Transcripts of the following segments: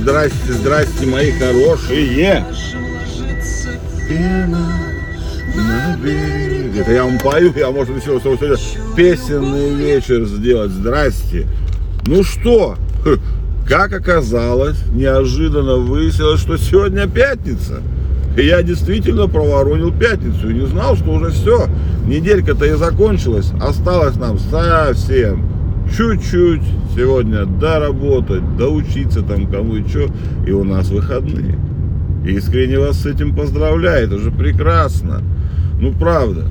здрасте, здрасте, мои хорошие. Это я вам пою, я, может, еще сегодня песенный вечер сделать. Здрасте. Ну что, как оказалось, неожиданно выяснилось, что сегодня пятница. И я действительно проворонил пятницу и не знал, что уже все. Неделька-то и закончилась. Осталось нам совсем чуть-чуть сегодня доработать, доучиться там кому и что. И у нас выходные. Искренне вас с этим поздравляю. Это же прекрасно. Ну, правда.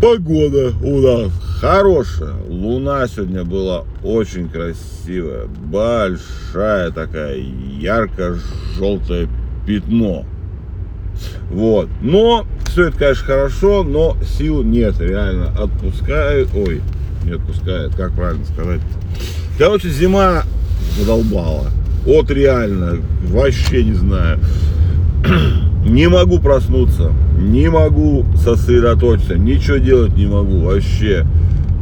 Погода у нас хорошая. Луна сегодня была очень красивая. Большая такая, ярко-желтое пятно. Вот. Но все это, конечно, хорошо, но сил нет. Реально отпускает. Ой, не отпускает. Как правильно сказать? Короче, зима задолбала. Вот реально. Вообще не знаю. Не могу проснуться. Не могу сосредоточиться. Ничего делать не могу. Вообще.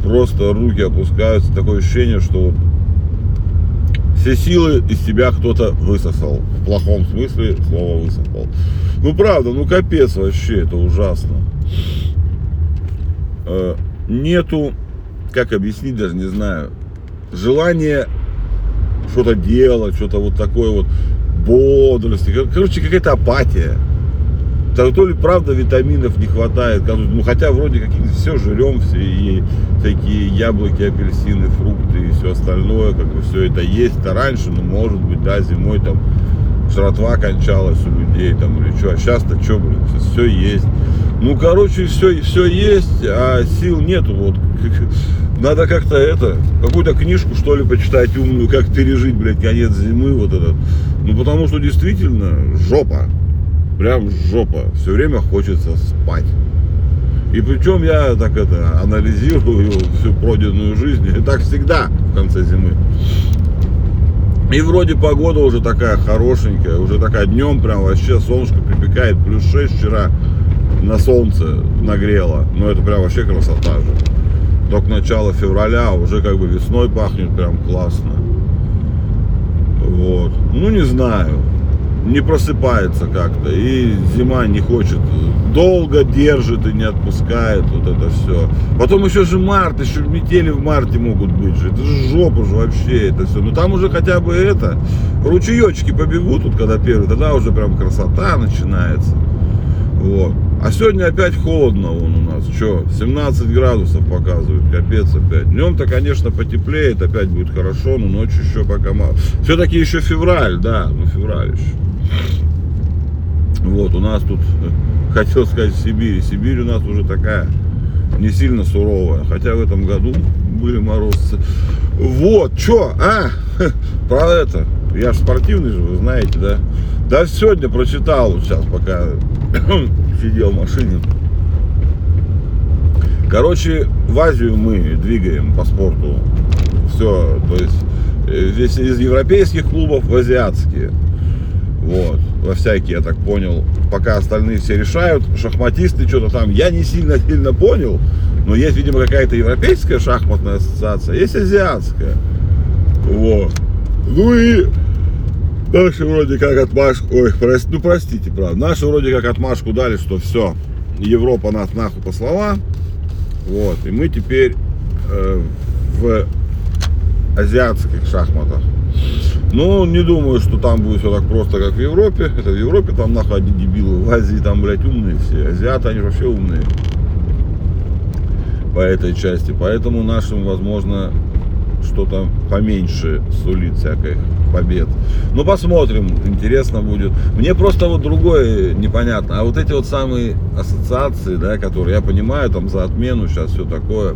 Просто руки опускаются. Такое ощущение, что вот все силы из себя кто-то высосал. В плохом смысле слова высосал. Ну правда, ну капец вообще, это ужасно. Э, нету, как объяснить, даже не знаю, желания что-то делать, что-то вот такое вот бодрости. Короче, какая-то апатия. То, то ли правда витаминов не хватает, ну хотя вроде какие-то все жрем, все и такие яблоки, апельсины, фрукты и все остальное, как бы все это есть. Это раньше, ну может быть, да, зимой там жратва кончалась у людей там или что, а сейчас-то что, блин, все есть. Ну, короче, все, все есть, а сил нету, вот. Надо как-то это, какую-то книжку, что ли, почитать умную, как пережить, блядь, конец зимы, вот этот. Ну, потому что действительно жопа прям жопа. Все время хочется спать. И причем я так это анализирую всю пройденную жизнь. И так всегда в конце зимы. И вроде погода уже такая хорошенькая, уже такая днем прям вообще солнышко припекает, плюс 6 вчера на солнце нагрело. Но это прям вообще красота же. Только начало февраля, уже как бы весной пахнет прям классно. Вот. Ну не знаю не просыпается как-то, и зима не хочет, долго держит и не отпускает вот это все. Потом еще же март, еще метели в марте могут быть же, это же жопа же вообще это все. Ну там уже хотя бы это, ручеечки побегут, тут когда первый, тогда уже прям красота начинается. Вот. А сегодня опять холодно вон у нас. Что, 17 градусов показывают, капец опять. Днем-то, конечно, потеплеет, опять будет хорошо, но ночью еще пока мало. Все-таки еще февраль, да, ну февраль еще. Вот, у нас тут, хотел сказать, Сибирь. Сибирь у нас уже такая не сильно суровая. Хотя в этом году были морозцы. Вот, что, а, про это. Я же спортивный же, вы знаете, да? Да сегодня прочитал, сейчас пока сидел в машине. Короче, в Азию мы двигаем по спорту. Все, то есть э, здесь из европейских клубов в азиатские. Вот, во всякие, я так понял. Пока остальные все решают, шахматисты что-то там, я не сильно сильно понял, но есть, видимо, какая-то европейская шахматная ассоциация, есть азиатская. Вот. Ну и наши вроде как отмашку, ой, прости, ну простите, правда, наши вроде как отмашку дали, что все, Европа нас нахуй послала, вот, и мы теперь э, в азиатских шахматах ну, не думаю, что там будет все так просто, как в Европе. Это в Европе там нахуй одни дебилы. В Азии там, блядь, умные все. Азиаты, они вообще умные. По этой части. Поэтому нашим, возможно, что-то поменьше сулит всяких побед. Ну, посмотрим, интересно будет. Мне просто вот другое непонятно. А вот эти вот самые ассоциации, да, которые, я понимаю, там за отмену сейчас все такое,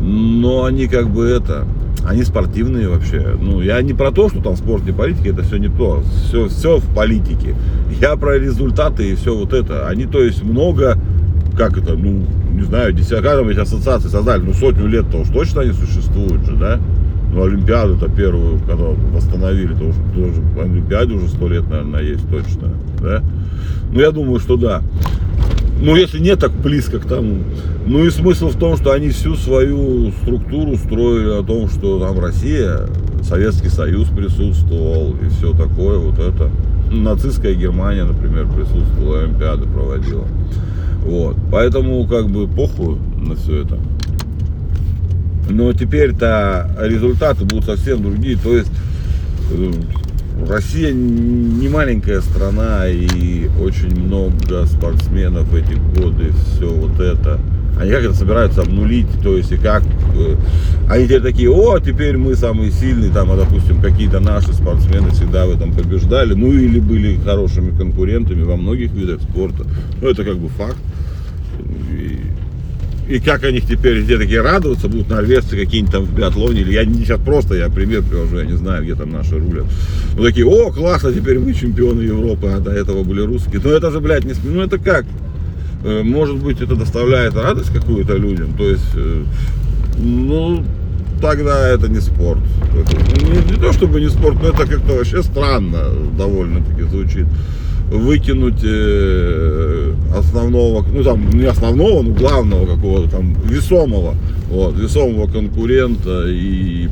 но они как бы это, они спортивные вообще. Ну, я не про то, что там спорт и политика, это все не то. Все, все в политике. Я про результаты и все вот это. Они, то есть, много, как это, ну, не знаю, десяткам эти ассоциации создали, ну, сотню лет-то уж точно они существуют же, да? Ну, Олимпиаду-то первую, когда восстановили, то уже, тоже Олимпиаде уже сто лет, наверное, есть точно, да? Ну, я думаю, что да. Ну, если не так близко к тому. Ну и смысл в том, что они всю свою структуру строили о том, что там Россия Советский Союз присутствовал и все такое, вот это. Нацистская Германия, например, присутствовала, Олимпиады проводила. Вот. Поэтому как бы похуй на все это. Но теперь-то результаты будут совсем другие. То есть э, Россия не маленькая страна и очень много спортсменов эти годы, все вот это. Они как это собираются обнулить, то есть и как э, они теперь такие, о, теперь мы самые сильные, там, а допустим, какие-то наши спортсмены всегда в этом побеждали, ну или были хорошими конкурентами во многих видах спорта. Ну это как бы факт. И, и как они теперь где такие радоваться будут, норвежцы какие-нибудь там в биатлоне, или я сейчас просто, я пример привожу, я не знаю, где там наши рулят. Ну такие, о, классно, теперь мы чемпионы Европы, а до этого были русские. Ну это же, блядь, не, ну это как? Э, может быть, это доставляет радость какую-то людям. То есть, э, ну, тогда это не спорт. Это, не, не то чтобы не спорт, но это как-то вообще странно довольно-таки звучит. Выкинуть э, основного, ну там не основного, но главного какого-то там весомого, вот, весомого конкурента и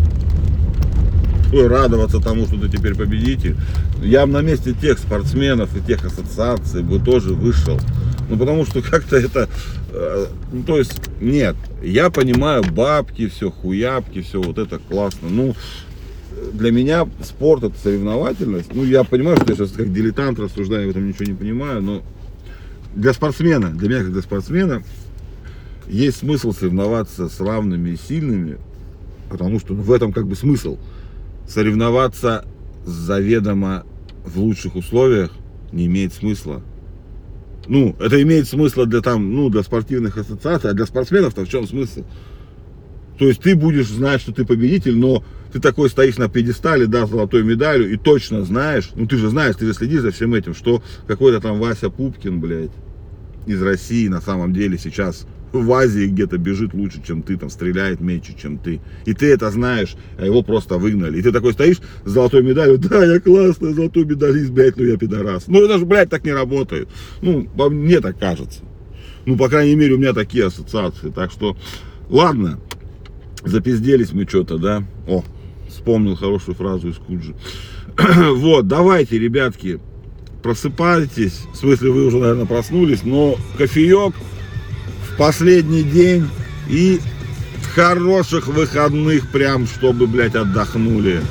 радоваться тому, что ты теперь победитель. Я бы на месте тех спортсменов и тех ассоциаций бы тоже вышел. Ну, потому что как-то это... Э, ну, то есть, нет, я понимаю бабки, все, хуябки, все вот это классно. Ну, для меня спорт это соревновательность. Ну, я понимаю, что я сейчас как дилетант рассуждаю, в этом ничего не понимаю, но для спортсмена, для меня как для спортсмена, есть смысл соревноваться с равными и сильными, потому что ну, в этом как бы смысл. Соревноваться заведомо в лучших условиях не имеет смысла. Ну, это имеет смысл для там, ну, для спортивных ассоциаций, а для спортсменов-то в чем смысл? То есть ты будешь знать, что ты победитель, но ты такой стоишь на пьедестале, да, с золотой медалью, и точно знаешь, ну ты же знаешь, ты же следишь за всем этим, что какой-то там Вася Пупкин, блядь, из России на самом деле сейчас в Азии где-то бежит лучше, чем ты, там стреляет меньше, чем ты. И ты это знаешь, а его просто выгнали. И ты такой стоишь с золотой медалью, да, я классный, золотой медалист, блядь, ну я пидорас. Ну это же, блядь, так не работает. Ну, мне так кажется. Ну, по крайней мере, у меня такие ассоциации. Так что, ладно, запизделись мы что-то, да. О, вспомнил хорошую фразу из Куджи. вот, давайте, ребятки, просыпайтесь. В смысле, вы уже, наверное, проснулись, но кофеек последний день и хороших выходных прям, чтобы, блядь, отдохнули.